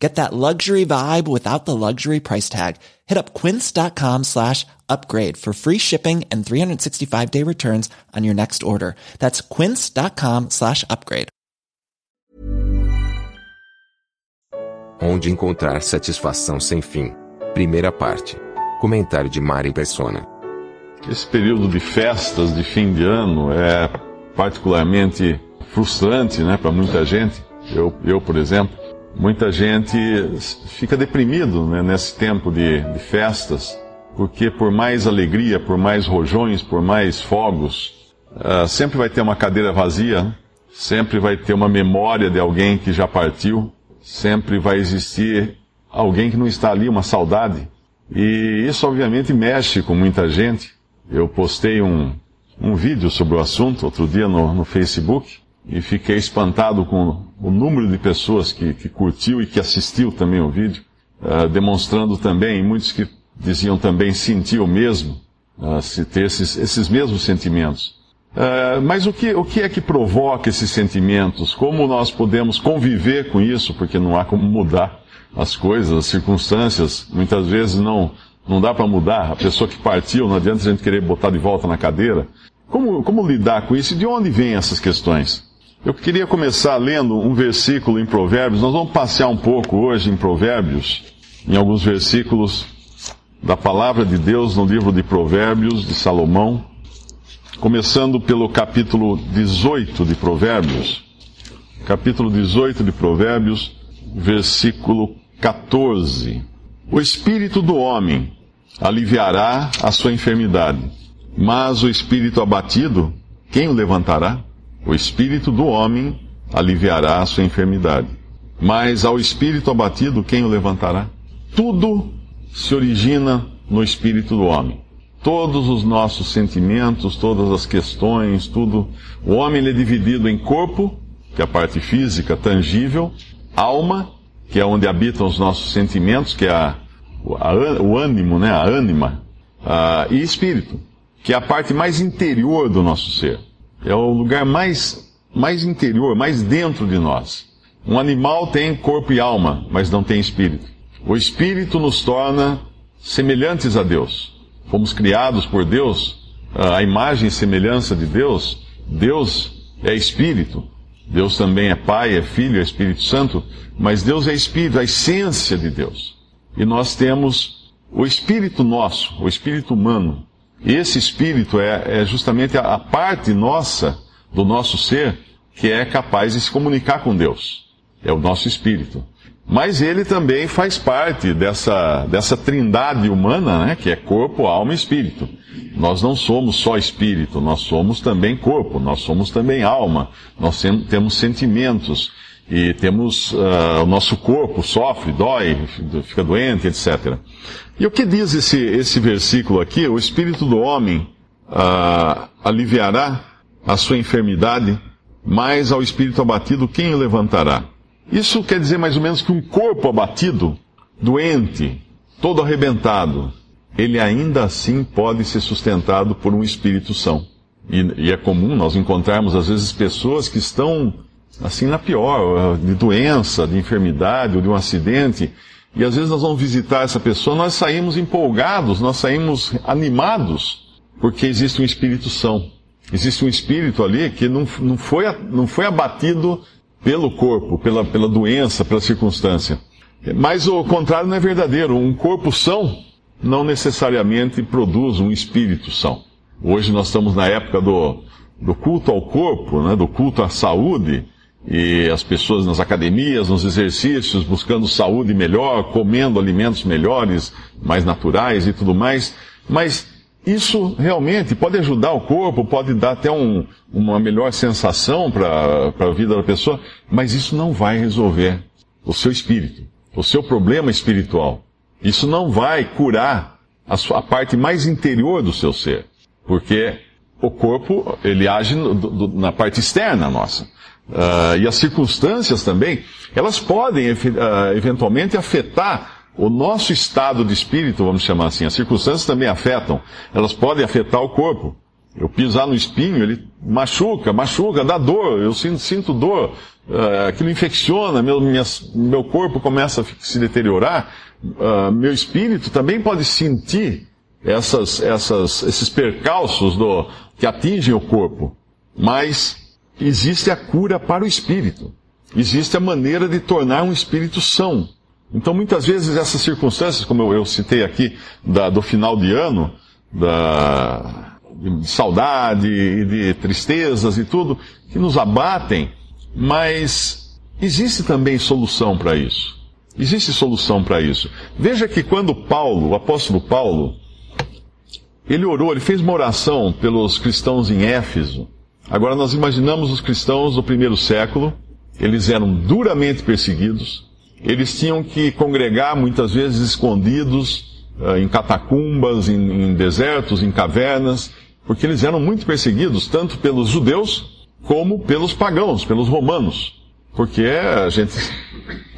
Get that luxury vibe without the luxury price tag. Hit up quince.com slash upgrade for free shipping and 365 day returns on your next order. That's quince.com slash upgrade. Onde encontrar satisfação sem fim. Primeira parte. Comentário de Mari Persona. Esse período de festas de fim de ano é particularmente frustrante né, para muita gente. Eu, eu, por exemplo, muita gente fica deprimido né, nesse tempo de, de festas, porque por mais alegria, por mais rojões, por mais fogos, uh, sempre vai ter uma cadeira vazia, sempre vai ter uma memória de alguém que já partiu, sempre vai existir alguém que não está ali, uma saudade. E isso obviamente mexe com muita gente. Eu postei um, um vídeo sobre o assunto outro dia no, no Facebook e fiquei espantado com o número de pessoas que, que curtiu e que assistiu também o vídeo, uh, demonstrando também, muitos que diziam também sentir o mesmo, uh, se ter esses, esses mesmos sentimentos. Uh, mas o que, o que é que provoca esses sentimentos? Como nós podemos conviver com isso? Porque não há como mudar as coisas, as circunstâncias, muitas vezes não, não dá para mudar. A pessoa que partiu, não adianta a gente querer botar de volta na cadeira. Como, como lidar com isso e de onde vêm essas questões? Eu queria começar lendo um versículo em Provérbios. Nós vamos passear um pouco hoje em Provérbios, em alguns versículos da palavra de Deus no livro de Provérbios de Salomão, começando pelo capítulo 18 de Provérbios. Capítulo 18 de Provérbios, versículo 14. O espírito do homem aliviará a sua enfermidade, mas o espírito abatido, quem o levantará? O espírito do homem aliviará a sua enfermidade. Mas ao espírito abatido, quem o levantará? Tudo se origina no espírito do homem. Todos os nossos sentimentos, todas as questões, tudo. O homem é dividido em corpo, que é a parte física, tangível, alma, que é onde habitam os nossos sentimentos, que é a, a, o ânimo, né, a ânima, a, e espírito, que é a parte mais interior do nosso ser. É o lugar mais, mais interior, mais dentro de nós. Um animal tem corpo e alma, mas não tem espírito. O espírito nos torna semelhantes a Deus. Fomos criados por Deus, a imagem e semelhança de Deus. Deus é espírito. Deus também é Pai, é Filho, é Espírito Santo. Mas Deus é espírito, a essência de Deus. E nós temos o espírito nosso, o espírito humano, esse espírito é, é justamente a, a parte nossa, do nosso ser, que é capaz de se comunicar com Deus. É o nosso espírito. Mas ele também faz parte dessa, dessa trindade humana, né, que é corpo, alma e espírito. Nós não somos só espírito, nós somos também corpo, nós somos também alma, nós temos sentimentos e temos uh, o nosso corpo sofre, dói, fica doente, etc. E o que diz esse, esse versículo aqui? O espírito do homem ah, aliviará a sua enfermidade, mas ao espírito abatido quem o levantará? Isso quer dizer mais ou menos que um corpo abatido, doente, todo arrebentado, ele ainda assim pode ser sustentado por um espírito são. E, e, é comum nós encontrarmos às vezes pessoas que estão assim na pior, de doença, de enfermidade ou de um acidente, e às vezes nós vamos visitar essa pessoa, nós saímos empolgados, nós saímos animados, porque existe um espírito são. Existe um espírito ali que não, não, foi, não foi abatido pelo corpo, pela, pela doença, pela circunstância. Mas o contrário não é verdadeiro. Um corpo são não necessariamente produz um espírito são. Hoje nós estamos na época do, do culto ao corpo, né, do culto à saúde, e as pessoas nas academias, nos exercícios, buscando saúde melhor, comendo alimentos melhores, mais naturais e tudo mais. Mas isso realmente pode ajudar o corpo, pode dar até um, uma melhor sensação para a vida da pessoa, mas isso não vai resolver o seu espírito, o seu problema espiritual. Isso não vai curar a, sua, a parte mais interior do seu ser, porque o corpo, ele age do, na parte externa nossa. Uh, e as circunstâncias também, elas podem uh, eventualmente afetar o nosso estado de espírito, vamos chamar assim. As circunstâncias também afetam. Elas podem afetar o corpo. Eu pisar no espinho, ele machuca, machuca, dá dor, eu sinto, sinto dor, uh, aquilo infecciona, meu, minhas, meu corpo começa a se deteriorar, meu espírito também pode sentir essas, essas, esses percalços do, que atingem o corpo. Mas existe a cura para o espírito. Existe a maneira de tornar um espírito são. Então, muitas vezes, essas circunstâncias, como eu, eu citei aqui, da, do final de ano, da, de saudade e de tristezas e tudo, que nos abatem, mas existe também solução para isso. Existe solução para isso. Veja que quando Paulo, o apóstolo Paulo, ele orou, ele fez uma oração pelos cristãos em Éfeso. Agora nós imaginamos os cristãos do primeiro século, eles eram duramente perseguidos, eles tinham que congregar muitas vezes escondidos uh, em catacumbas, em, em desertos, em cavernas, porque eles eram muito perseguidos, tanto pelos judeus como pelos pagãos, pelos romanos. Porque a gente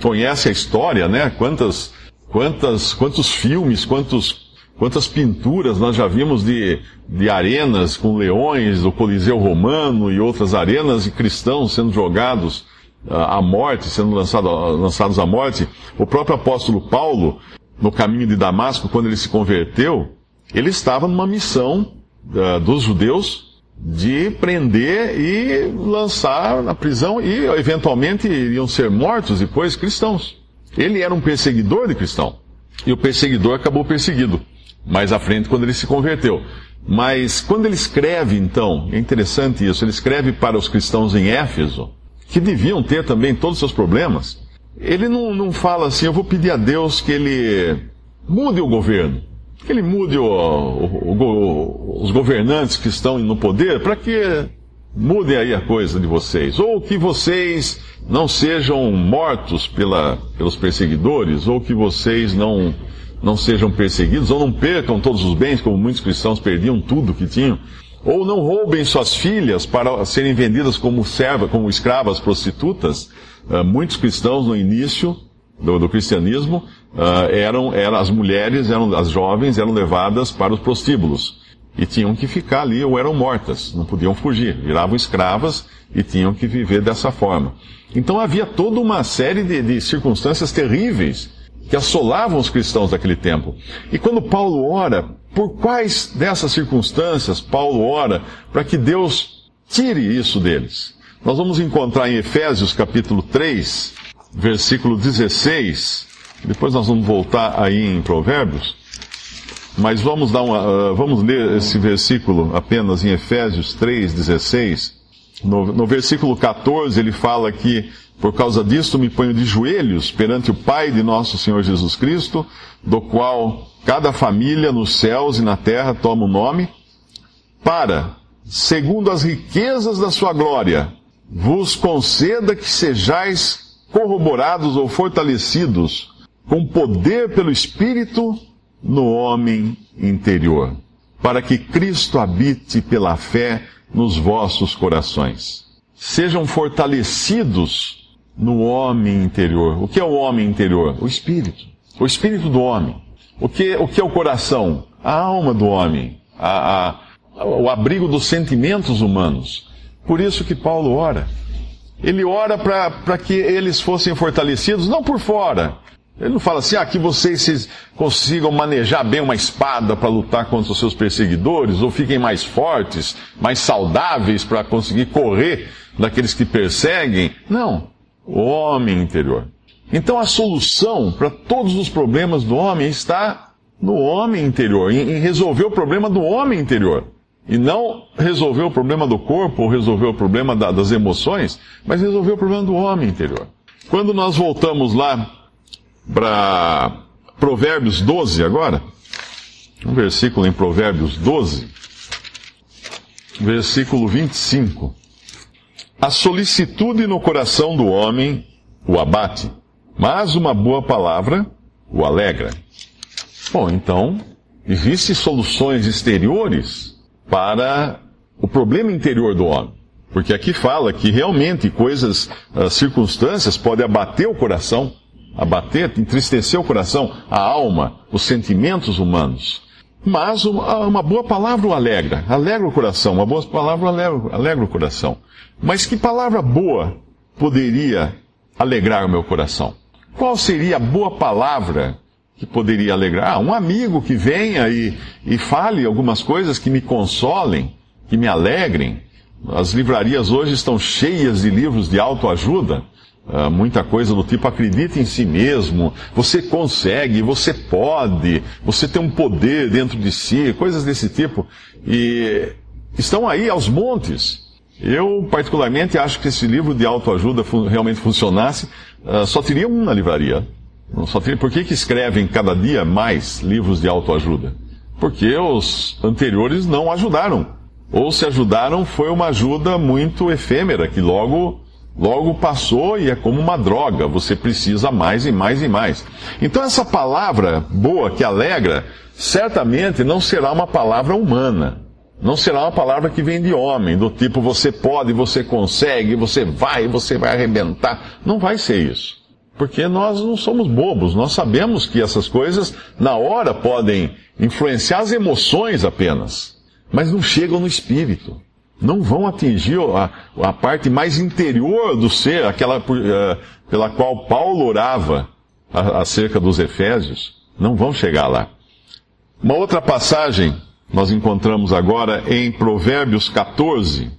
conhece a história, né? Quantas, quantas, quantos filmes, quantos Quantas pinturas nós já vimos de, de arenas com leões do Coliseu Romano e outras arenas e cristãos sendo jogados uh, à morte, sendo lançado, lançados à morte. O próprio apóstolo Paulo, no caminho de Damasco, quando ele se converteu, ele estava numa missão uh, dos judeus de prender e lançar na prisão e eventualmente iriam ser mortos depois cristãos. Ele era um perseguidor de cristão. E o perseguidor acabou perseguido mais à frente quando ele se converteu. Mas quando ele escreve, então, é interessante isso, ele escreve para os cristãos em Éfeso, que deviam ter também todos os seus problemas. Ele não, não fala assim, eu vou pedir a Deus que ele mude o governo, que ele mude o, o, o, os governantes que estão no poder, para que mudem aí a coisa de vocês. Ou que vocês não sejam mortos pela, pelos perseguidores, ou que vocês não não sejam perseguidos, ou não percam todos os bens, como muitos cristãos perdiam tudo que tinham, ou não roubem suas filhas para serem vendidas como serva, como escravas prostitutas. Uh, muitos cristãos no início do, do cristianismo uh, eram, eram as mulheres, eram as jovens eram levadas para os prostíbulos e tinham que ficar ali ou eram mortas, não podiam fugir, viravam escravas e tinham que viver dessa forma. Então havia toda uma série de, de circunstâncias terríveis que assolavam os cristãos daquele tempo. E quando Paulo ora, por quais dessas circunstâncias Paulo ora para que Deus tire isso deles? Nós vamos encontrar em Efésios capítulo 3, versículo 16. Depois nós vamos voltar aí em Provérbios. Mas vamos dar uma, uh, vamos ler esse versículo apenas em Efésios 3, 16. No, no versículo 14 ele fala que por causa disto me ponho de joelhos perante o Pai de nosso Senhor Jesus Cristo, do qual cada família nos céus e na terra toma o nome, para, segundo as riquezas da sua glória, vos conceda que sejais corroborados ou fortalecidos com poder pelo Espírito no homem interior, para que Cristo habite pela fé nos vossos corações. Sejam fortalecidos no homem interior. O que é o homem interior? O espírito. O espírito do homem. O que, o que é o coração? A alma do homem. A, a, o abrigo dos sentimentos humanos. Por isso que Paulo ora. Ele ora para que eles fossem fortalecidos, não por fora. Ele não fala assim, ah, que vocês consigam manejar bem uma espada para lutar contra os seus perseguidores, ou fiquem mais fortes, mais saudáveis para conseguir correr daqueles que perseguem. Não o homem interior. Então a solução para todos os problemas do homem está no homem interior, em, resolver o problema do homem interior. E não resolver o problema do corpo ou resolver o problema da, das emoções, mas resolver o problema do homem interior. Quando nós voltamos lá para Provérbios 12 agora, um versículo em Provérbios 12, versículo 25. A solicitude no coração do homem o abate, mas uma boa palavra o alegra. Bom, então, existem soluções exteriores para o problema interior do homem. Porque aqui fala que realmente coisas, circunstâncias podem abater o coração, abater, entristecer o coração, a alma, os sentimentos humanos. Mas uma, boa palavra o alegra, alegra o coração, uma boa palavra alegra, alegra o coração. Mas que palavra boa poderia alegrar o meu coração? Qual seria a boa palavra que poderia alegrar? Ah, um amigo que venha e, e fale algumas coisas que me consolem, que me alegrem. As livrarias hoje estão cheias de livros de autoajuda. Uh, muita coisa do tipo acredite em si mesmo, você consegue, você pode, você tem um poder dentro de si, coisas desse tipo. E estão aí aos montes. Eu, particularmente, acho que esse livro de autoajuda realmente funcionasse, uh, só teria um na livraria. Só teria, por que, que escrevem cada dia mais livros de autoajuda? Porque os anteriores não ajudaram. Ou se ajudaram, foi uma ajuda muito efêmera, que logo, logo passou e é como uma droga. Você precisa mais e mais e mais. Então essa palavra boa, que alegra, certamente não será uma palavra humana. Não será uma palavra que vem de homem, do tipo você pode, você consegue, você vai, você vai arrebentar. Não vai ser isso. Porque nós não somos bobos, nós sabemos que essas coisas, na hora, podem influenciar as emoções apenas, mas não chegam no espírito. Não vão atingir a, a parte mais interior do ser, aquela uh, pela qual Paulo orava acerca dos Efésios. Não vão chegar lá. Uma outra passagem nós encontramos agora em Provérbios 14,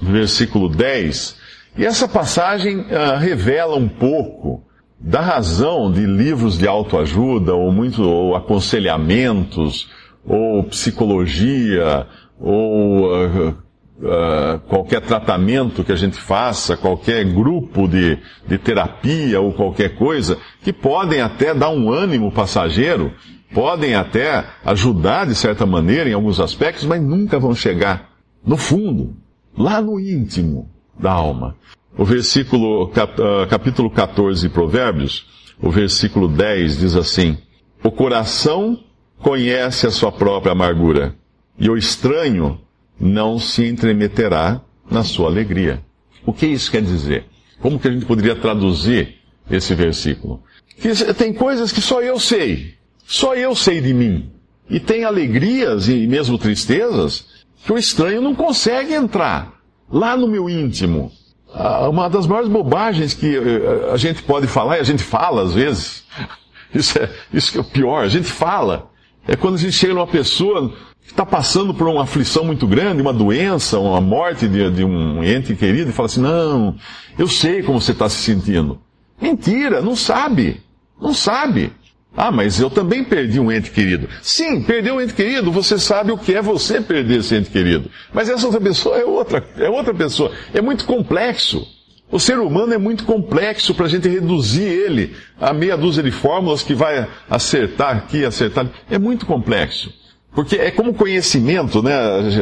versículo 10. E essa passagem uh, revela um pouco da razão de livros de autoajuda, ou muito, ou aconselhamentos, ou psicologia, ou uh, uh, qualquer tratamento que a gente faça, qualquer grupo de, de terapia ou qualquer coisa, que podem até dar um ânimo passageiro podem até ajudar de certa maneira em alguns aspectos, mas nunca vão chegar no fundo, lá no íntimo da alma. O versículo, ah, capítulo 14 de Provérbios, o versículo 10 diz assim: O coração conhece a sua própria amargura, e o estranho não se entremeterá na sua alegria. O que isso quer dizer? Como que a gente poderia traduzir esse versículo? Que tem coisas que só eu sei. Só eu sei de mim. E tem alegrias e mesmo tristezas que o estranho não consegue entrar lá no meu íntimo. Ah, uma das maiores bobagens que eh, a gente pode falar, e a gente fala às vezes, isso, é, isso é o pior, a gente fala, é quando a gente chega numa pessoa está passando por uma aflição muito grande, uma doença, uma morte de, de um ente querido, e fala assim: Não, eu sei como você está se sentindo. Mentira, não sabe. Não sabe. Ah, mas eu também perdi um ente querido. Sim, perdeu um ente querido, você sabe o que é você perder esse ente querido. Mas essa outra pessoa é outra, é outra pessoa. É muito complexo. O ser humano é muito complexo para a gente reduzir ele a meia dúzia de fórmulas que vai acertar aqui, acertar. É muito complexo. Porque é como conhecimento, né?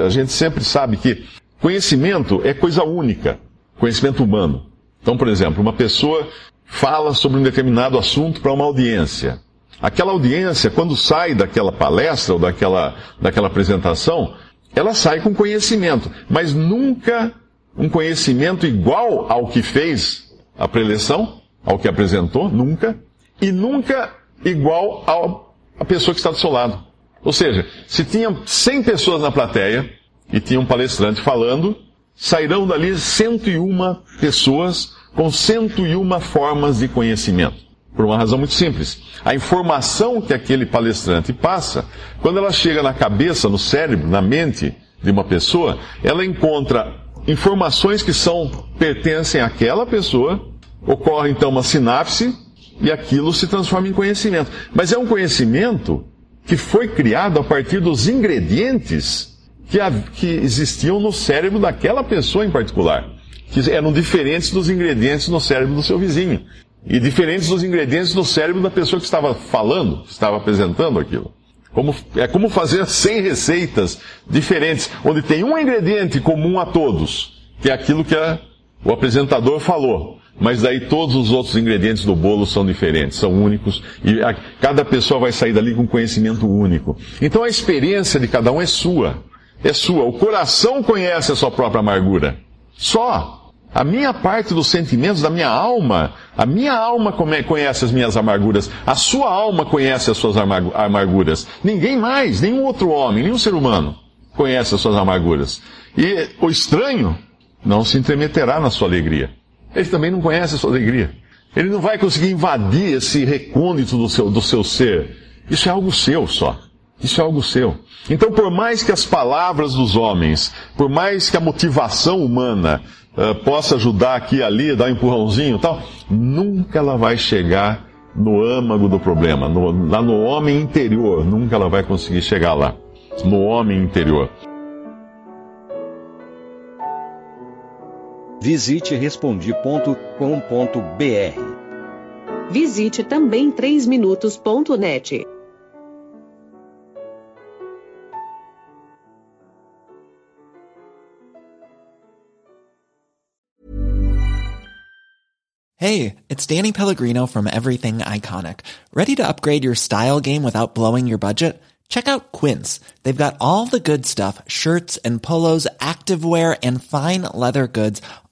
A gente sempre sabe que conhecimento é coisa única. Conhecimento humano. Então, por exemplo, uma pessoa fala sobre um determinado assunto para uma audiência. Aquela audiência, quando sai daquela palestra ou daquela, daquela apresentação, ela sai com conhecimento, mas nunca um conhecimento igual ao que fez a preleção, ao que apresentou, nunca, e nunca igual à pessoa que está do seu lado. Ou seja, se tinha 100 pessoas na plateia e tinha um palestrante falando, sairão dali 101 pessoas com 101 formas de conhecimento. Por uma razão muito simples. A informação que aquele palestrante passa, quando ela chega na cabeça, no cérebro, na mente de uma pessoa, ela encontra informações que são pertencem àquela pessoa, ocorre então uma sinapse e aquilo se transforma em conhecimento. Mas é um conhecimento que foi criado a partir dos ingredientes que, que existiam no cérebro daquela pessoa em particular, que eram diferentes dos ingredientes no cérebro do seu vizinho e diferentes dos ingredientes no cérebro da pessoa que estava falando, que estava apresentando aquilo. Como, é como fazer 100 receitas diferentes, onde tem um ingrediente comum a todos, que é aquilo que a, o apresentador falou. Mas daí todos os outros ingredientes do bolo são diferentes, são únicos, e a, cada pessoa vai sair dali com conhecimento único. Então a experiência de cada um é sua. é sua. O coração conhece a sua própria amargura. Só. A minha parte dos sentimentos da minha alma, a minha alma conhece as minhas amarguras, a sua alma conhece as suas amarguras. Ninguém mais, nenhum outro homem, nenhum ser humano conhece as suas amarguras. E o estranho não se intermeterá na sua alegria. Ele também não conhece a sua alegria. Ele não vai conseguir invadir esse recôndito do seu, do seu ser. Isso é algo seu só. Isso é algo seu. Então, por mais que as palavras dos homens, por mais que a motivação humana uh, possa ajudar aqui e ali, dar um empurrãozinho e tal, nunca ela vai chegar no âmago do problema, no, lá no homem interior. Nunca ela vai conseguir chegar lá. No homem interior. Visite respondi.com.br. Visite também 3minutos.net. Hey, it's Danny Pellegrino from Everything Iconic. Ready to upgrade your style game without blowing your budget? Check out Quince. They've got all the good stuff, shirts and polos, activewear and fine leather goods,